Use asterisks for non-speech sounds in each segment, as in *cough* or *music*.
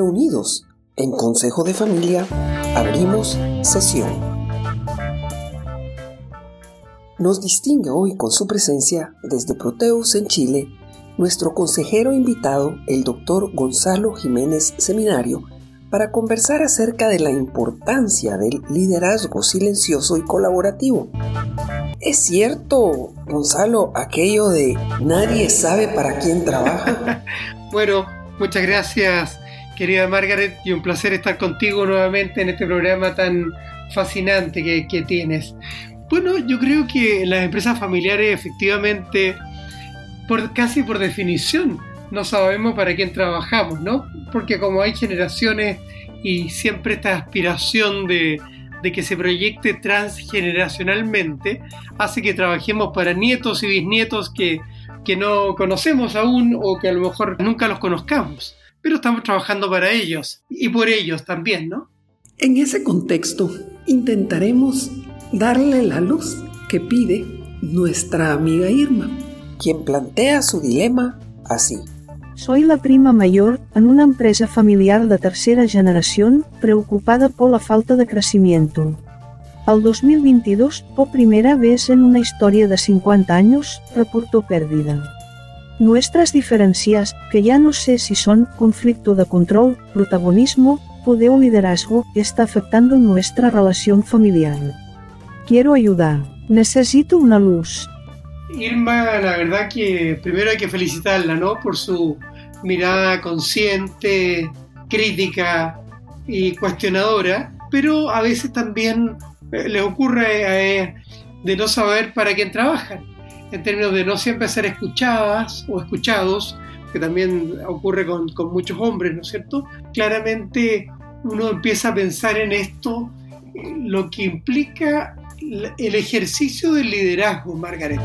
reunidos en Consejo de Familia, abrimos sesión. Nos distingue hoy con su presencia desde Proteus en Chile nuestro consejero invitado, el doctor Gonzalo Jiménez Seminario, para conversar acerca de la importancia del liderazgo silencioso y colaborativo. ¿Es cierto, Gonzalo, aquello de nadie sabe para quién trabaja? *laughs* bueno, muchas gracias, querida Margaret, y un placer estar contigo nuevamente en este programa tan fascinante que, que tienes. Bueno, yo creo que las empresas familiares efectivamente, por, casi por definición, no sabemos para quién trabajamos, ¿no? Porque como hay generaciones y siempre esta aspiración de, de que se proyecte transgeneracionalmente hace que trabajemos para nietos y bisnietos que, que no conocemos aún o que a lo mejor nunca los conozcamos. Pero estamos trabajando para ellos y por ellos también, ¿no? En ese contexto, intentaremos darle la luz que pide nuestra amiga Irma, quien plantea su dilema así. Soy la prima mayor en una empresa familiar de tercera generación preocupada por la falta de crecimiento. Al 2022, por primera vez en una historia de 50 años, reportó pérdida. Nuestras diferencias, que ya no sé si son conflicto de control, protagonismo, poder o liderazgo, está afectando nuestra relación familiar. Quiero ayudar. Necesito una luz. Irma, la verdad que primero hay que felicitarla, ¿no? Por su mirada consciente, crítica y cuestionadora, pero a veces también eh, les ocurre eh, de no saber para quién trabajan, en términos de no siempre ser escuchadas o escuchados, que también ocurre con, muchos hombres, ¿no es cierto? Claramente uno empieza a pensar en esto, eh, lo que implica el ejercicio del liderazgo, Margaret,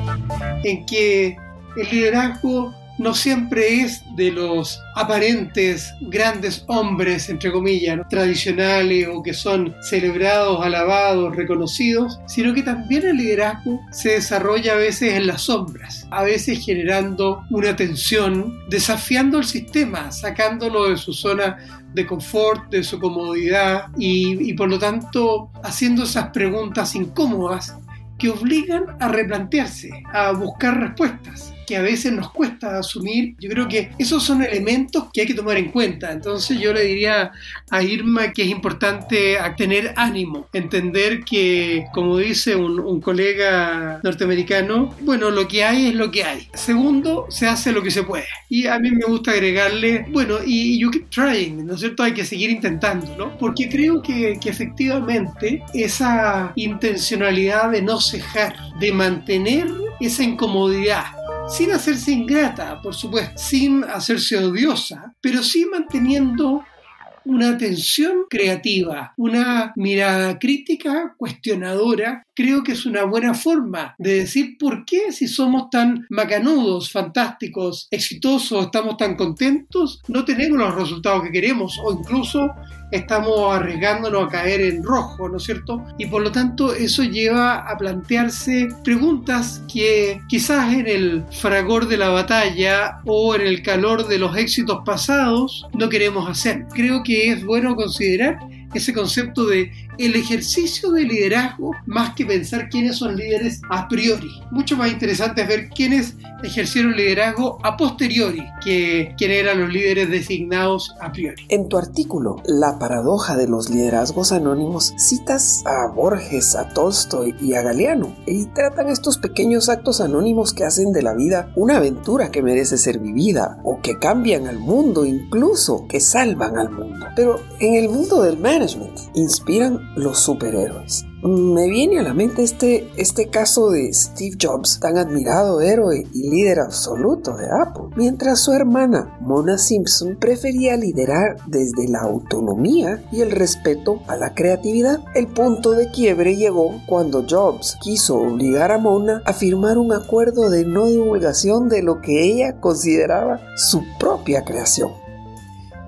en que el liderazgo no siempre es de los aparentes grandes hombres, entre comillas, tradicionales o que son celebrados, alabados, reconocidos, sino que también el liderazgo se desarrolla a veces en las sombras, a veces generando una tensión, desafiando el sistema, sacándolo de su zona de confort, de su comodidad y por lo tanto haciendo esas preguntas incómodas que obligan a replantearse, a buscar respuestas que a veces nos cuesta asumir. Yo creo que esos son elementos que hay que tomar en cuenta. Entonces yo le diría a Irma que es importante tener ánimo, entender que, como dice un, colega norteamericano, bueno, lo que hay es lo que hay. Segundo, se hace lo que se puede. Y a mí me gusta agregarle, bueno, y you keep trying, ¿no es cierto? Hay que seguir intentando, ¿no? Porque creo que, que efectivamente esa intencionalidad de no cejar, de mantener esa incomodidad, sin hacerse ingrata, por supuesto, sin hacerse odiosa, pero sí manteniendo una atención creativa, una mirada crítica, cuestionadora, creo que es una buena forma de decir por qué si somos tan macanudos, fantásticos, exitosos, estamos tan contentos, no tenemos los resultados que queremos o incluso estamos arriesgándonos a caer en rojo, ¿no es cierto? Y por lo tanto eso lleva a plantearse preguntas que quizás en el fragor de la batalla o en el calor de los éxitos pasados no queremos hacer. Creo que es bueno considerar ese concepto de el ejercicio de liderazgo más que pensar quiénes son líderes a priori. Mucho más interesante es ver quiénes ejercieron liderazgo a posteriori que quiénes eran los líderes designados a priori. En tu artículo, La paradoja de los liderazgos anónimos, citas a Borges, a Tolstoy y a Galeano y tratan estos pequeños actos anónimos que hacen de la vida una aventura que merece ser vivida o que cambian al mundo, incluso que salvan al mundo. Pero en el mundo del management inspiran los superhéroes. Me viene a la mente este, este caso de Steve Jobs, tan admirado héroe y líder absoluto de Apple, mientras su hermana Mona Simpson prefería liderar desde la autonomía y el respeto a la creatividad. El punto de quiebre llegó cuando Jobs quiso obligar a Mona a firmar un acuerdo de no divulgación de lo que ella consideraba su propia creación.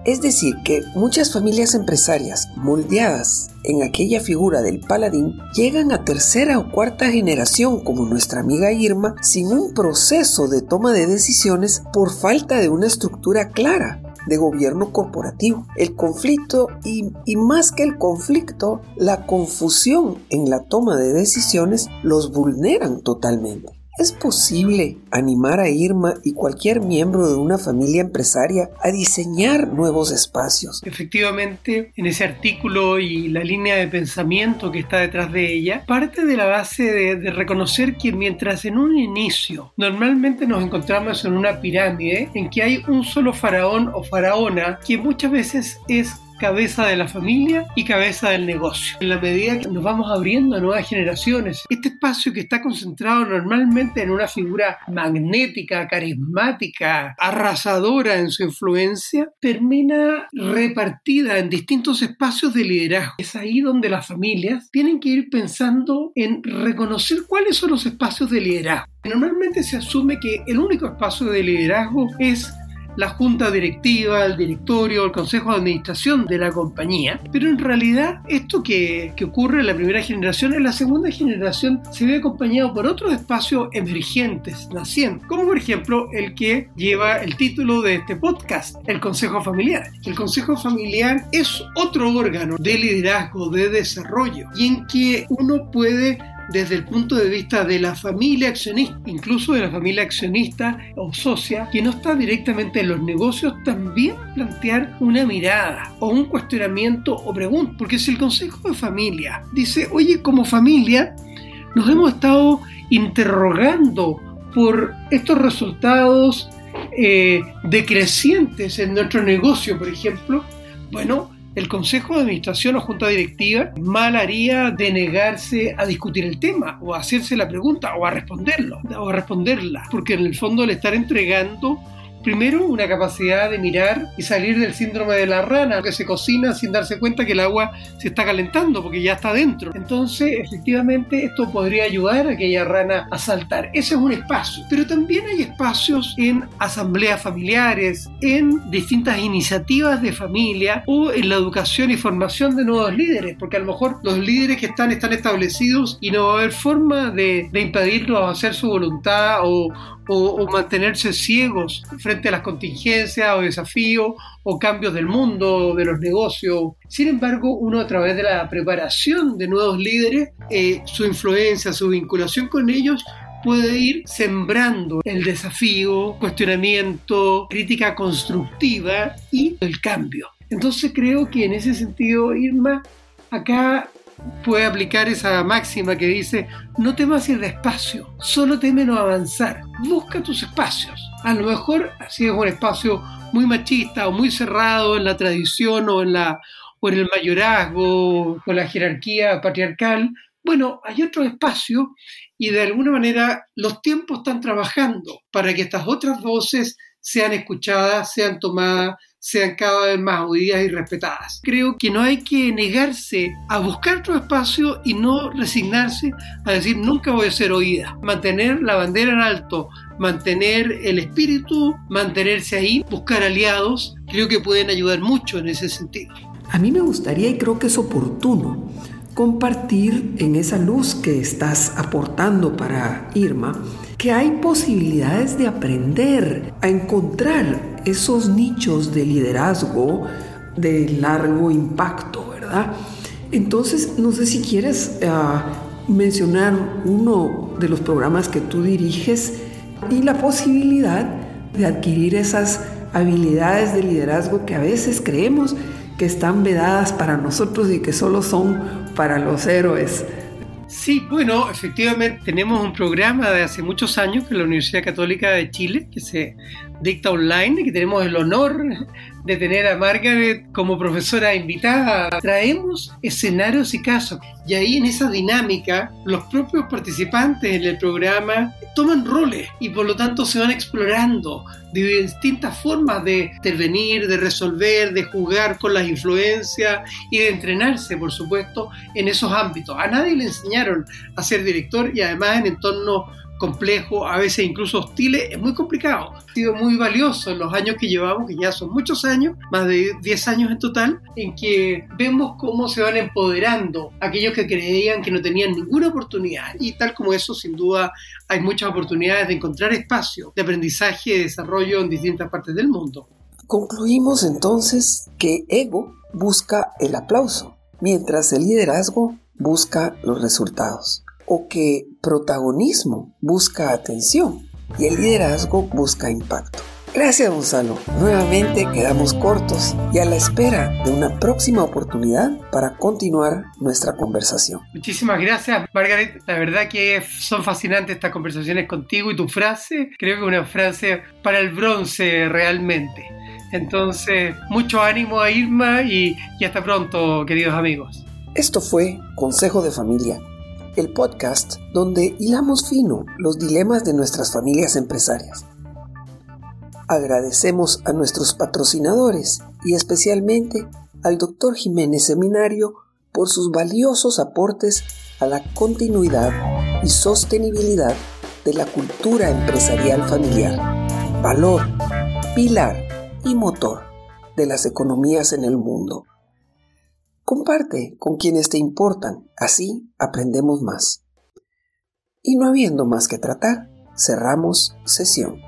Es decir, que muchas familias empresarias moldeadas en aquella figura del paladín llegan a tercera o cuarta generación como nuestra amiga Irma sin un proceso de toma de decisiones por falta de una estructura clara. de gobierno corporativo. El conflicto y, y más que el conflicto, la confusión en la toma de decisiones los vulneran totalmente. ¿Es posible animar a Irma y cualquier miembro de una familia empresaria a diseñar nuevos espacios? Efectivamente, en ese artículo y la línea de pensamiento que está detrás de ella, parte de la base de, reconocer que mientras en un inicio normalmente nos encontramos en una pirámide en que hay un solo faraón o faraona que muchas veces es cabeza de la familia y cabeza del negocio. En la medida que nos vamos abriendo a nuevas generaciones, este espacio que está concentrado normalmente en una figura magnética, carismática, arrasadora en su influencia, termina repartida en distintos espacios de liderazgo. Es ahí donde las familias tienen que ir pensando en reconocer cuáles son los espacios de liderazgo. Normalmente se asume que el único espacio de liderazgo es la junta directiva, el directorio, el consejo de administración de la compañía. Pero en realidad esto que, que ocurre en la primera generación, en la segunda generación se ve acompañado por otros espacios emergentes, nacientes, como por ejemplo el que lleva el título de este podcast, el Consejo Familiar. El Consejo Familiar es otro órgano de liderazgo, de desarrollo, y en que uno puede desde el punto de vista de la familia accionista, incluso de la familia accionista o socia, que no está directamente en los negocios, también plantear una mirada o un cuestionamiento o pregunta. Porque si el Consejo de Familia dice, oye, como familia, nos hemos estado interrogando por estos resultados eh, decrecientes en nuestro negocio, por ejemplo, bueno, el Consejo de Administración o Junta Directiva mal haría de negarse a discutir el tema o a hacerse la pregunta o a responderlo o responderla, porque en el fondo le estar entregando Primero, una capacidad de mirar y salir del síndrome de la rana, que se cocina sin darse cuenta que el agua se está calentando porque ya está dentro. Entonces, efectivamente, esto podría ayudar a aquella rana a saltar. Ese es un espacio. Pero también hay espacios en asambleas familiares, en distintas iniciativas de familia o en la educación y formación de nuevos líderes, porque a lo mejor los líderes que están están establecidos y no va a haber forma de, de impedirlos hacer su voluntad o, o, mantenerse ciegos frente a las contingencias o desafíos o cambios del mundo, de los negocios. Sin embargo, uno a través de la preparación de nuevos líderes, eh, su influencia, su vinculación con ellos, puede ir sembrando el desafío, cuestionamiento, crítica constructiva y el cambio. Entonces creo que en ese sentido, Irma, acá puede aplicar esa máxima que dice, no temas ir despacio, solo teme no avanzar, busca tus espacios. A lo mejor si es un espacio muy machista o muy cerrado en la tradición o en, la, o en el mayorazgo o la jerarquía patriarcal, bueno, hay otro espacio y de alguna manera los tiempos están trabajando para que estas otras voces sean escuchadas, sean tomadas, sean cada vez más oídas y respetadas. Creo que no hay que negarse a buscar otro espacio y no resignarse a decir nunca voy a ser oída. Mantener la bandera en alto, mantener el espíritu, mantenerse ahí, buscar aliados, creo que pueden ayudar mucho en ese sentido. A mí me gustaría y creo que es oportuno compartir en esa luz que estás aportando para Irma que hay posibilidades de aprender a encontrar esos nichos de liderazgo de largo impacto, ¿verdad? Entonces, no sé si quieres ah, mencionar uno de los programas que tú diriges y la posibilidad de adquirir esas habilidades de liderazgo que a veces creemos que están vedadas para nosotros y que solo son para los héroes. Sí, bueno, efectivamente tenemos un programa de hace muchos años que la Universidad Católica de Chile, que se dicta online que tenemos el honor de tener a Margaret como profesora invitada. Traemos escenarios y casos y ahí en esa dinámica los propios participantes en el programa toman roles y por lo tanto se van explorando de distintas formas de intervenir, de resolver, de jugar con las influencias y de entrenarse, por supuesto, en esos ámbitos. A nadie le enseñaron a ser director y además en entornos complejo, a veces incluso hostiles, es muy complicado. Ha sido muy valioso en los años que llevamos, que ya son muchos años, más de 10 años en total, en que vemos cómo se van empoderando aquellos que creían que no tenían ninguna oportunidad. Y tal como eso, sin duda, hay muchas oportunidades de encontrar espacio de aprendizaje y desarrollo en distintas partes del mundo. Concluimos entonces que ego busca el aplauso, mientras el liderazgo busca los resultados, o que protagonismo busca atención y el liderazgo busca impacto. Gracias Gonzalo. Nuevamente quedamos cortos y a la espera de una próxima oportunidad para continuar nuestra conversación. Muchísimas gracias Margaret. La verdad que son fascinantes estas conversaciones contigo y tu frase. Creo que una frase para el bronce realmente. Entonces, mucho ánimo a Irma y, y hasta pronto, queridos amigos. Esto fue Consejo de Familia, el podcast donde hilamos fino los dilemas de nuestras familias empresarias. Agradecemos a nuestros patrocinadores y especialmente al Dr. Jiménez Seminario por sus valiosos aportes a la continuidad y sostenibilidad de la cultura empresarial familiar. Valor, pilar y motor de las economías en el mundo. Comparte con quienes te importan, así aprendemos más. Y no habiendo más que tratar, cerramos sesión.